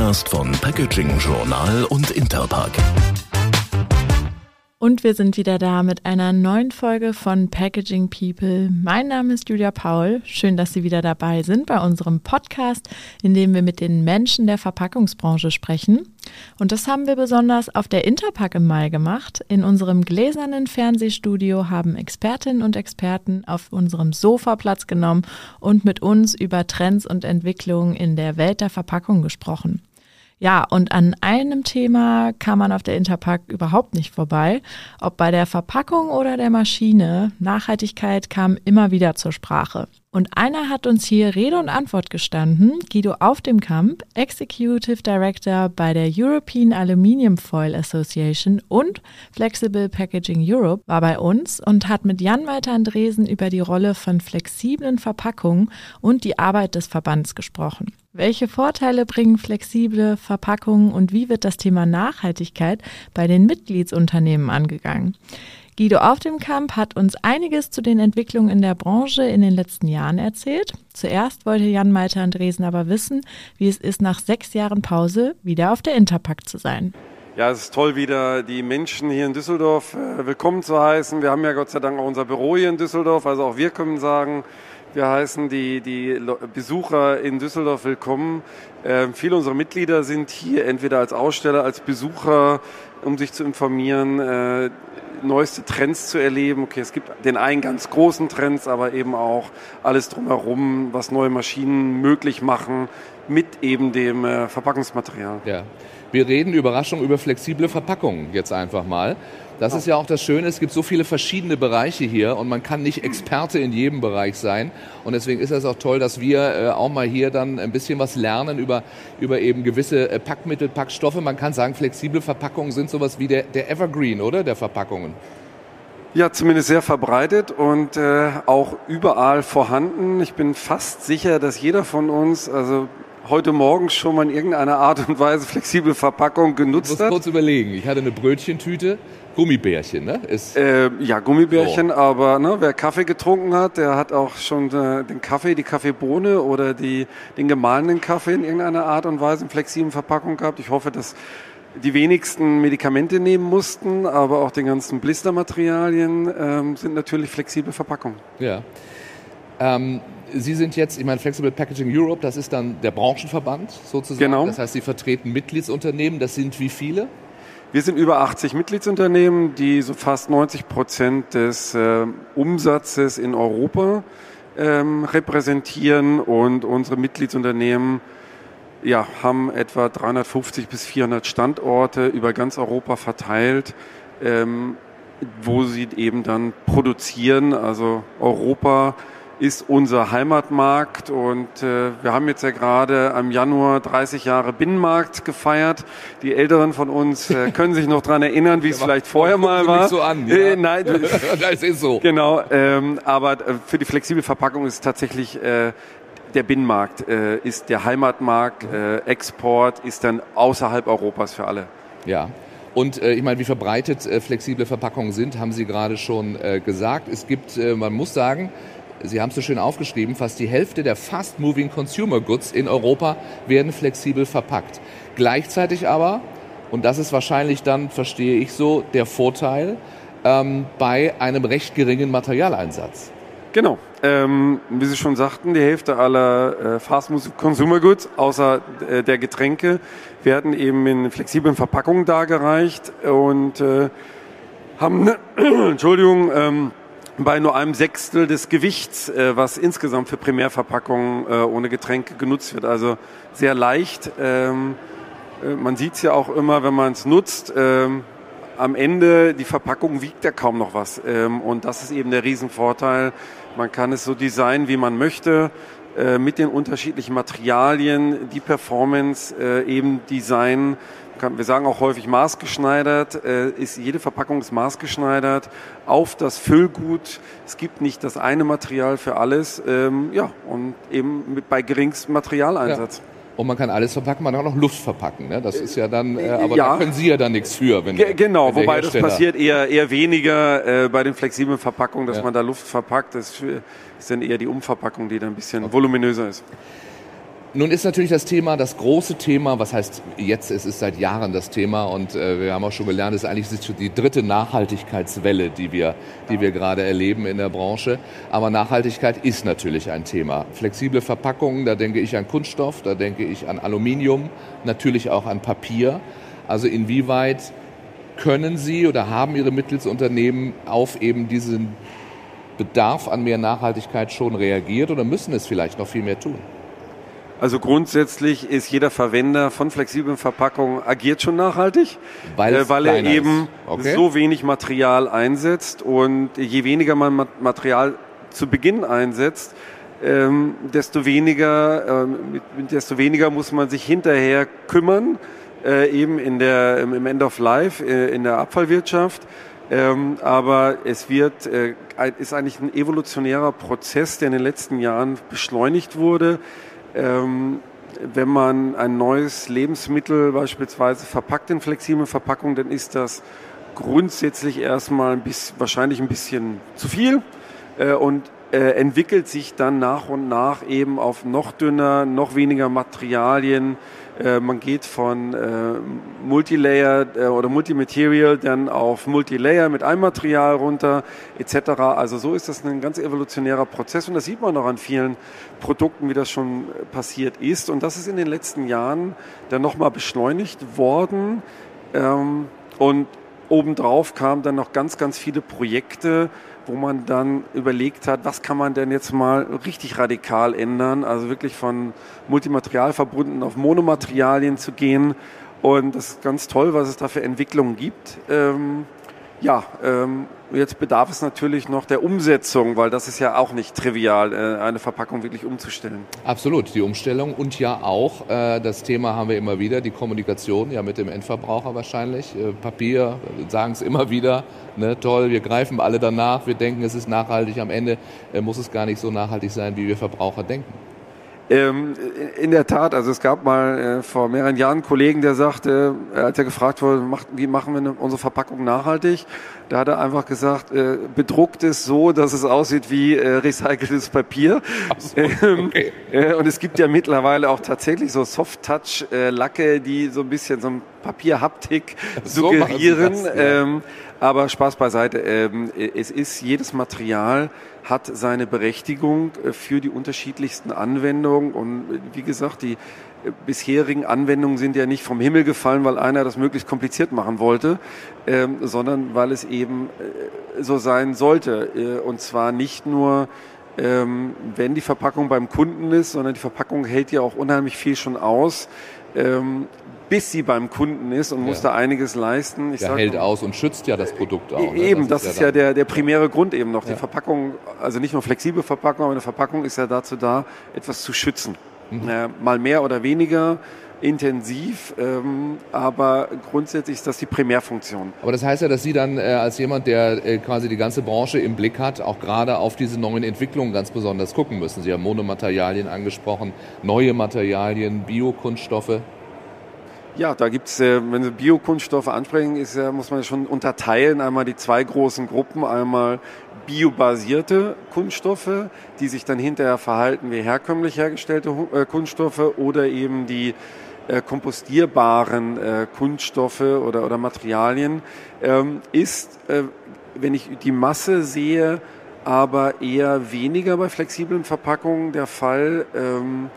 Podcast von Packaging Journal und Interpack. Und wir sind wieder da mit einer neuen Folge von Packaging People. Mein Name ist Julia Paul. Schön, dass Sie wieder dabei sind bei unserem Podcast, in dem wir mit den Menschen der Verpackungsbranche sprechen. Und das haben wir besonders auf der Interpack im Mai gemacht. In unserem gläsernen Fernsehstudio haben Expertinnen und Experten auf unserem Sofa Platz genommen und mit uns über Trends und Entwicklungen in der Welt der Verpackung gesprochen. Ja, und an einem Thema kam man auf der Interpack überhaupt nicht vorbei. Ob bei der Verpackung oder der Maschine, Nachhaltigkeit kam immer wieder zur Sprache. Und einer hat uns hier Rede und Antwort gestanden, Guido Auf dem Kamp, Executive Director bei der European Aluminium Foil Association und Flexible Packaging Europe, war bei uns und hat mit Jan-Walter Andresen über die Rolle von flexiblen Verpackungen und die Arbeit des Verbands gesprochen. Welche Vorteile bringen flexible Verpackungen und wie wird das Thema Nachhaltigkeit bei den Mitgliedsunternehmen angegangen? Guido auf dem Camp hat uns einiges zu den Entwicklungen in der Branche in den letzten Jahren erzählt. Zuerst wollte Jan Malte Andresen aber wissen, wie es ist, nach sechs Jahren Pause wieder auf der Interpack zu sein. Ja, es ist toll, wieder die Menschen hier in Düsseldorf äh, willkommen zu heißen. Wir haben ja Gott sei Dank auch unser Büro hier in Düsseldorf, also auch wir können sagen, wir heißen die, die Besucher in Düsseldorf willkommen. Äh, viele unserer Mitglieder sind hier entweder als Aussteller, als Besucher, um sich zu informieren. Äh, neueste Trends zu erleben. Okay, es gibt den einen ganz großen Trends, aber eben auch alles drumherum, was neue Maschinen möglich machen mit eben dem äh, Verpackungsmaterial. Ja. Wir reden Überraschung über flexible Verpackungen jetzt einfach mal. Das ist ja auch das Schöne, es gibt so viele verschiedene Bereiche hier und man kann nicht Experte in jedem Bereich sein. Und deswegen ist es auch toll, dass wir äh, auch mal hier dann ein bisschen was lernen über, über eben gewisse äh, Packmittel, Packstoffe. Man kann sagen, flexible Verpackungen sind sowas wie der, der Evergreen, oder? Der Verpackungen. Ja, zumindest sehr verbreitet und äh, auch überall vorhanden. Ich bin fast sicher, dass jeder von uns, also heute Morgen schon mal in irgendeiner Art und Weise flexible Verpackung genutzt hat. Ich muss kurz überlegen. Ich hatte eine Brötchentüte, Gummibärchen, ne? Ist äh, ja, Gummibärchen, so. aber ne, wer Kaffee getrunken hat, der hat auch schon äh, den Kaffee, die Kaffeebohne oder die, den gemahlenen Kaffee in irgendeiner Art und Weise in flexiblen Verpackung gehabt. Ich hoffe, dass die wenigsten Medikamente nehmen mussten, aber auch die ganzen Blistermaterialien ähm, sind natürlich flexible Verpackungen. Ja. Ähm, Sie sind jetzt, ich meine, Flexible Packaging Europe, das ist dann der Branchenverband sozusagen. Genau. Das heißt, Sie vertreten Mitgliedsunternehmen. Das sind wie viele? Wir sind über 80 Mitgliedsunternehmen, die so fast 90 Prozent des äh, Umsatzes in Europa ähm, repräsentieren und unsere Mitgliedsunternehmen ja, haben etwa 350 bis 400 Standorte über ganz Europa verteilt, ähm, wo sie eben dann produzieren. Also Europa ist unser Heimatmarkt und äh, wir haben jetzt ja gerade am Januar 30 Jahre Binnenmarkt gefeiert. Die Älteren von uns äh, können sich noch dran erinnern, wie es vielleicht vorher mal war. so an, ja. äh, nein, das ist so. Genau, ähm, aber äh, für die flexible Verpackung ist tatsächlich äh, der Binnenmarkt, äh, ist der Heimatmarkt, äh, Export ist dann außerhalb Europas für alle. Ja. Und äh, ich meine, wie verbreitet äh, flexible Verpackungen sind, haben Sie gerade schon äh, gesagt. Es gibt, äh, man muss sagen, Sie haben es so schön aufgeschrieben, fast die Hälfte der Fast-Moving Consumer Goods in Europa werden flexibel verpackt. Gleichzeitig aber, und das ist wahrscheinlich dann, verstehe ich so, der Vorteil, ähm, bei einem recht geringen Materialeinsatz. Genau. Ähm, wie Sie schon sagten, die Hälfte aller äh, Fast Consumer Goods, außer äh, der Getränke, werden eben in flexiblen Verpackungen dargereicht und äh, haben, Entschuldigung, ähm, bei nur einem Sechstel des Gewichts, äh, was insgesamt für Primärverpackungen äh, ohne Getränke genutzt wird. Also sehr leicht. Ähm, äh, man sieht es ja auch immer, wenn man es nutzt. Ähm, am Ende, die Verpackung wiegt ja kaum noch was. Ähm, und das ist eben der Riesenvorteil. Man kann es so designen, wie man möchte, äh, mit den unterschiedlichen Materialien, die Performance äh, eben designen wir sagen auch häufig maßgeschneidert, äh, ist jede Verpackung ist maßgeschneidert auf das Füllgut. Es gibt nicht das eine Material für alles, ähm, ja, und eben mit, bei geringstem Materialeinsatz. Ja. Und man kann alles verpacken, man kann auch noch Luft verpacken. Ne? Das ist ja dann, äh, aber ja. da können Sie ja dann nichts für. Wenn, Ge genau, wenn wobei das passiert eher, eher weniger äh, bei den flexiblen Verpackungen, dass ja. man da Luft verpackt. Das ist dann eher die Umverpackung, die dann ein bisschen voluminöser ist. Nun ist natürlich das Thema, das große Thema, was heißt jetzt, es ist seit Jahren das Thema und äh, wir haben auch schon gelernt, es ist eigentlich die dritte Nachhaltigkeitswelle, die wir, die wir gerade erleben in der Branche. Aber Nachhaltigkeit ist natürlich ein Thema. Flexible Verpackungen, da denke ich an Kunststoff, da denke ich an Aluminium, natürlich auch an Papier. Also inwieweit können Sie oder haben Ihre Mittelsunternehmen auf eben diesen Bedarf an mehr Nachhaltigkeit schon reagiert oder müssen es vielleicht noch viel mehr tun? Also grundsätzlich ist jeder Verwender von flexiblen Verpackungen agiert schon nachhaltig, weil, äh, weil er eben okay. so wenig Material einsetzt und je weniger man Material zu Beginn einsetzt, ähm, desto weniger, ähm, desto weniger muss man sich hinterher kümmern, äh, eben in der, im End of Life, äh, in der Abfallwirtschaft. Ähm, aber es wird, äh, ist eigentlich ein evolutionärer Prozess, der in den letzten Jahren beschleunigt wurde ähm, wenn man ein neues Lebensmittel beispielsweise verpackt in flexible Verpackung, dann ist das grundsätzlich erstmal ein bisschen, wahrscheinlich ein bisschen zu viel äh, und äh, entwickelt sich dann nach und nach eben auf noch dünner, noch weniger Materialien, äh, man geht von äh, Multilayer äh, oder Multimaterial dann auf Multilayer mit einem Material runter etc. Also so ist das ein ganz evolutionärer Prozess und das sieht man auch an vielen Produkten, wie das schon passiert ist. Und das ist in den letzten Jahren dann nochmal beschleunigt worden. Ähm, und obendrauf kamen dann noch ganz, ganz viele Projekte, wo man dann überlegt hat, was kann man denn jetzt mal richtig radikal ändern, also wirklich von Multimaterial verbunden auf Monomaterialien zu gehen. Und das ist ganz toll, was es da für Entwicklungen gibt. Ähm, ja, ähm, jetzt bedarf es natürlich noch der Umsetzung, weil das ist ja auch nicht trivial, äh, eine Verpackung wirklich umzustellen. Absolut, die Umstellung und ja auch, äh, das Thema haben wir immer wieder, die Kommunikation ja mit dem Endverbraucher wahrscheinlich. Äh, Papier, sagen es immer wieder, ne, toll, wir greifen alle danach, wir denken, es ist nachhaltig, am Ende äh, muss es gar nicht so nachhaltig sein, wie wir Verbraucher denken. Ähm, in der Tat, also es gab mal äh, vor mehreren Jahren einen Kollegen, der sagte, äh, als er gefragt wurde, macht, wie machen wir unsere Verpackung nachhaltig, da hat er einfach gesagt, äh, bedruckt es so, dass es aussieht wie äh, recyceltes Papier. So, ähm, okay. äh, und es gibt ja mittlerweile auch tatsächlich so Soft-Touch-Lacke, die so ein bisschen so ein Papierhaptik suggerieren. So das, ja. ähm, aber Spaß beiseite. Ähm, es ist jedes Material hat seine Berechtigung äh, für die unterschiedlichsten Anwendungen. Und äh, wie gesagt, die äh, bisherigen Anwendungen sind ja nicht vom Himmel gefallen, weil einer das möglichst kompliziert machen wollte, ähm, sondern weil es eben so sein sollte. Und zwar nicht nur, ähm, wenn die Verpackung beim Kunden ist, sondern die Verpackung hält ja auch unheimlich viel schon aus. Ähm, bis sie beim Kunden ist und ja. muss da einiges leisten. Ich der hält aus und schützt ja das Produkt auch. Ne? Eben, das, das ist, ja, ja der, der primäre Grund eben noch. Die Verpackung, also nicht nur flexible Verpackung, aber eine Verpackung ist ja dazu da, etwas zu schützen. Mhm. Äh, mal mehr oder weniger intensiv, ähm, aber grundsätzlich ist das die Primärfunktion. Aber das heißt ja, dass Sie dann äh, als jemand, der äh, quasi die ganze Branche im Blick hat, auch gerade auf diese neuen Entwicklungen ganz besonders gucken müssen. Sie haben Monomaterialien angesprochen, neue Materialien, Biokunststoffe. Ja, da gibt's, äh, wenn Sie Biokunststoffe ansprechen, ist, ja, muss man schon unterteilen. Einmal die zwei großen Gruppen. Einmal biobasierte Kunststoffe, die sich dann hinterher verhalten wie herkömmlich hergestellte äh, Kunststoffe oder eben die äh, kompostierbaren äh, Kunststoffe oder, oder Materialien, ähm, ist, äh, wenn ich die Masse sehe, aber eher weniger bei flexiblen Verpackungen der Fall, ähm,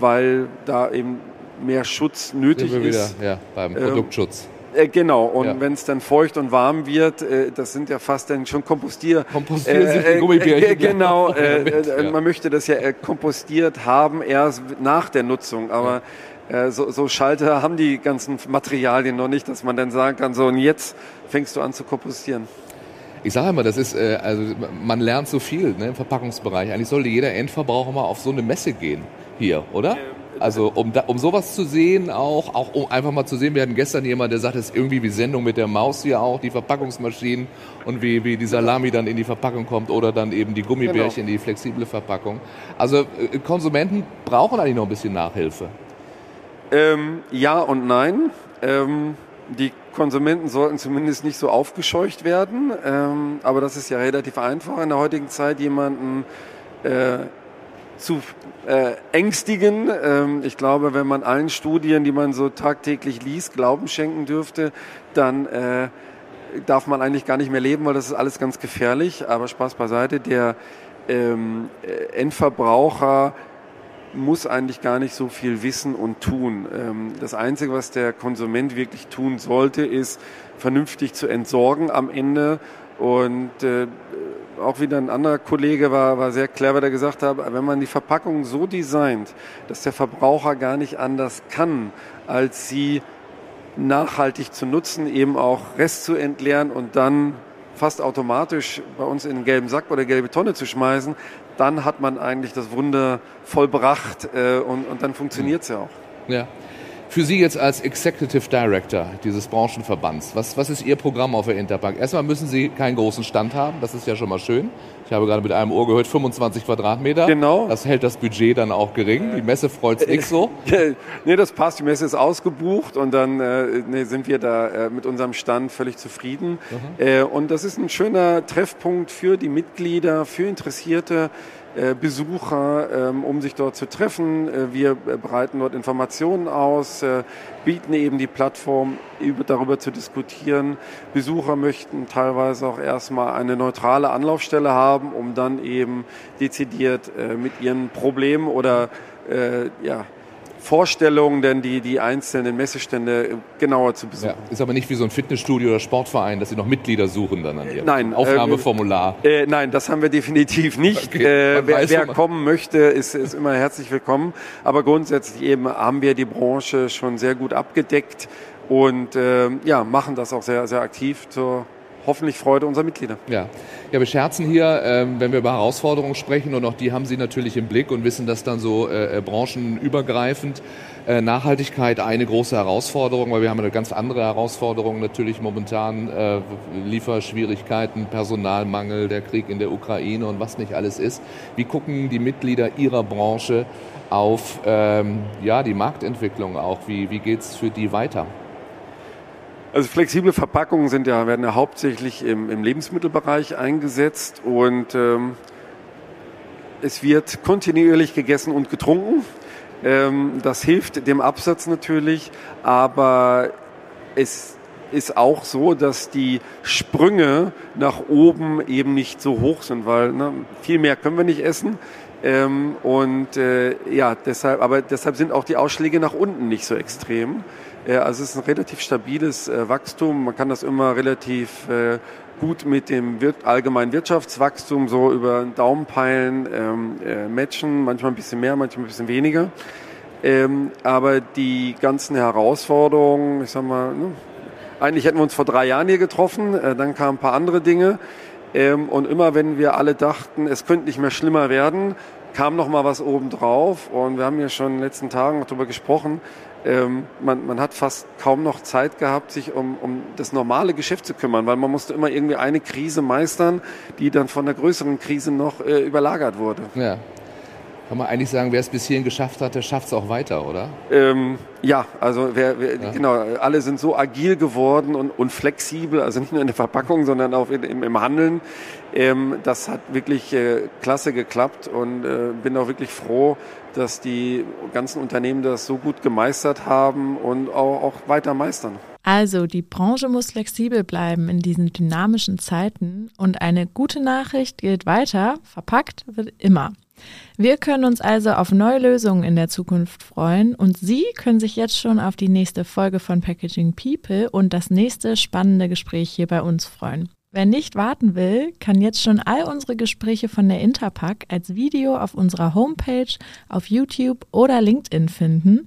weil da eben mehr Schutz nötig wir ist. Wieder, ja, beim ähm, Produktschutz. Äh, genau, und ja. wenn es dann feucht und warm wird, äh, das sind ja fast dann schon Kompostier. Kompostier äh, Gummibärchen. Äh, genau, äh, mit, ja. man möchte das ja kompostiert haben erst nach der Nutzung, aber ja. so, so Schalter haben die ganzen Materialien noch nicht, dass man dann sagen kann, so und jetzt fängst du an zu kompostieren. Ich sage immer, das ist, äh, also man lernt so viel ne, im Verpackungsbereich. Eigentlich sollte jeder Endverbraucher mal auf so eine Messe gehen hier, oder? Also um, da, um sowas zu sehen auch, auch um einfach mal zu sehen, wir hatten gestern jemand, der sagt, es ist irgendwie wie Sendung mit der Maus hier auch, die Verpackungsmaschinen und wie, wie die Salami dann in die Verpackung kommt oder dann eben die Gummibärchen in genau. die flexible Verpackung. Also äh, Konsumenten brauchen eigentlich noch ein bisschen Nachhilfe. Ähm, ja und nein. Ähm, die Konsumenten sollten zumindest nicht so aufgescheucht werden, ähm, aber das ist ja relativ einfach in der heutigen Zeit, jemanden äh, zu äh, ängstigen. Ähm, ich glaube, wenn man allen Studien, die man so tagtäglich liest, Glauben schenken dürfte, dann äh, darf man eigentlich gar nicht mehr leben, weil das ist alles ganz gefährlich. Aber Spaß beiseite, der ähm, äh, Endverbraucher muss eigentlich gar nicht so viel wissen und tun. Ähm, das Einzige, was der Konsument wirklich tun sollte, ist vernünftig zu entsorgen am Ende und äh, auch wieder ein anderer Kollege war, war sehr clever, der gesagt hat, wenn man die Verpackung so designt, dass der Verbraucher gar nicht anders kann, als sie nachhaltig zu nutzen, eben auch Rest zu entleeren und dann fast automatisch bei uns in den gelben Sack oder gelbe Tonne zu schmeißen, dann hat man eigentlich das Wunder vollbracht äh, und, und dann funktioniert es ja auch. Ja. Für Sie jetzt als Executive Director dieses Branchenverbands, was, was ist Ihr Programm auf der Interbank? Erstmal müssen Sie keinen großen Stand haben, das ist ja schon mal schön. Ich habe gerade mit einem Ohr gehört, 25 Quadratmeter. Genau. Das hält das Budget dann auch gering. Die Messe freut sich nicht so. nee, das passt. Die Messe ist ausgebucht und dann äh, nee, sind wir da äh, mit unserem Stand völlig zufrieden. Mhm. Äh, und das ist ein schöner Treffpunkt für die Mitglieder, für Interessierte. Äh, Besucher, ähm, um sich dort zu treffen. Äh, wir breiten dort Informationen aus, äh, bieten eben die Plattform, darüber zu diskutieren. Besucher möchten teilweise auch erstmal eine neutrale Anlaufstelle haben, um dann eben dezidiert mit ihren Problemen oder ja, Vorstellungen, denn die, die einzelnen Messestände genauer zu besuchen. Ja, ist aber nicht wie so ein Fitnessstudio oder Sportverein, dass Sie noch Mitglieder suchen dann an Ihrem nein, Aufnahmeformular. Äh, äh, nein, das haben wir definitiv nicht. Okay, äh, wer, wer kommen möchte, ist, ist immer herzlich willkommen. Aber grundsätzlich eben haben wir die Branche schon sehr gut abgedeckt und äh, ja, machen das auch sehr, sehr aktiv zur hoffentlich Freude unserer Mitglieder. Ja, ja wir scherzen hier, ähm, wenn wir über Herausforderungen sprechen und auch die haben Sie natürlich im Blick und wissen das dann so äh, äh, branchenübergreifend. Äh, Nachhaltigkeit eine große Herausforderung, weil wir haben eine ganz andere Herausforderung natürlich momentan, äh, Lieferschwierigkeiten, Personalmangel, der Krieg in der Ukraine und was nicht alles ist. Wie gucken die Mitglieder Ihrer Branche auf ähm, ja, die Marktentwicklung auch? Wie, wie geht es für die weiter? Also flexible Verpackungen sind ja, werden ja hauptsächlich im, im Lebensmittelbereich eingesetzt und ähm, es wird kontinuierlich gegessen und getrunken. Ähm, das hilft dem Absatz natürlich, aber es ist auch so, dass die Sprünge nach oben eben nicht so hoch sind, weil ne, viel mehr können wir nicht essen. Ähm, und äh, ja, deshalb, aber deshalb sind auch die Ausschläge nach unten nicht so extrem. Ja, also es ist ein relativ stabiles äh, Wachstum. Man kann das immer relativ äh, gut mit dem wir allgemeinen Wirtschaftswachstum so über den Daumen ähm, äh, matchen, manchmal ein bisschen mehr, manchmal ein bisschen weniger. Ähm, aber die ganzen Herausforderungen, ich sag mal, ne, eigentlich hätten wir uns vor drei Jahren hier getroffen, äh, dann kamen ein paar andere Dinge. Ähm, und immer wenn wir alle dachten, es könnte nicht mehr schlimmer werden, kam noch mal was obendrauf. Und wir haben ja schon in den letzten Tagen darüber gesprochen, ähm, man, man hat fast kaum noch Zeit gehabt, sich um, um das normale Geschäft zu kümmern, weil man musste immer irgendwie eine Krise meistern, die dann von der größeren Krise noch äh, überlagert wurde. Ja. Kann man eigentlich sagen, wer es bis hierhin geschafft hat, der schafft es auch weiter, oder? Ähm, ja, also wer, wer, ja. genau, alle sind so agil geworden und, und flexibel, also nicht nur in der Verpackung, sondern auch in, im, im Handeln. Ähm, das hat wirklich äh, klasse geklappt und äh, bin auch wirklich froh, dass die ganzen Unternehmen das so gut gemeistert haben und auch, auch weiter meistern. Also, die Branche muss flexibel bleiben in diesen dynamischen Zeiten und eine gute Nachricht gilt weiter, verpackt wird immer. Wir können uns also auf neue Lösungen in der Zukunft freuen und Sie können sich jetzt schon auf die nächste Folge von Packaging People und das nächste spannende Gespräch hier bei uns freuen. Wer nicht warten will, kann jetzt schon all unsere Gespräche von der Interpack als Video auf unserer Homepage, auf YouTube oder LinkedIn finden.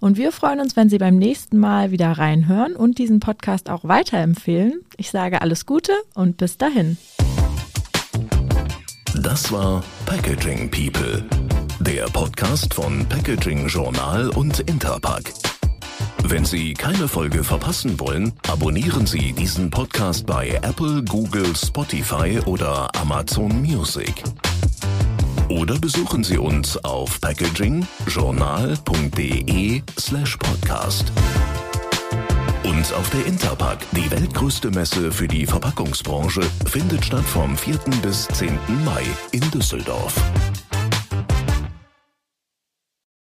Und wir freuen uns, wenn Sie beim nächsten Mal wieder reinhören und diesen Podcast auch weiterempfehlen. Ich sage alles Gute und bis dahin. Das war Packaging People, der Podcast von Packaging Journal und Interpack. Wenn Sie keine Folge verpassen wollen, abonnieren Sie diesen Podcast bei Apple, Google, Spotify oder Amazon Music. Oder besuchen Sie uns auf packagingjournal.de slash podcast. Und auf der Interpack, die weltgrößte Messe für die Verpackungsbranche, findet statt vom 4. bis 10. Mai in Düsseldorf.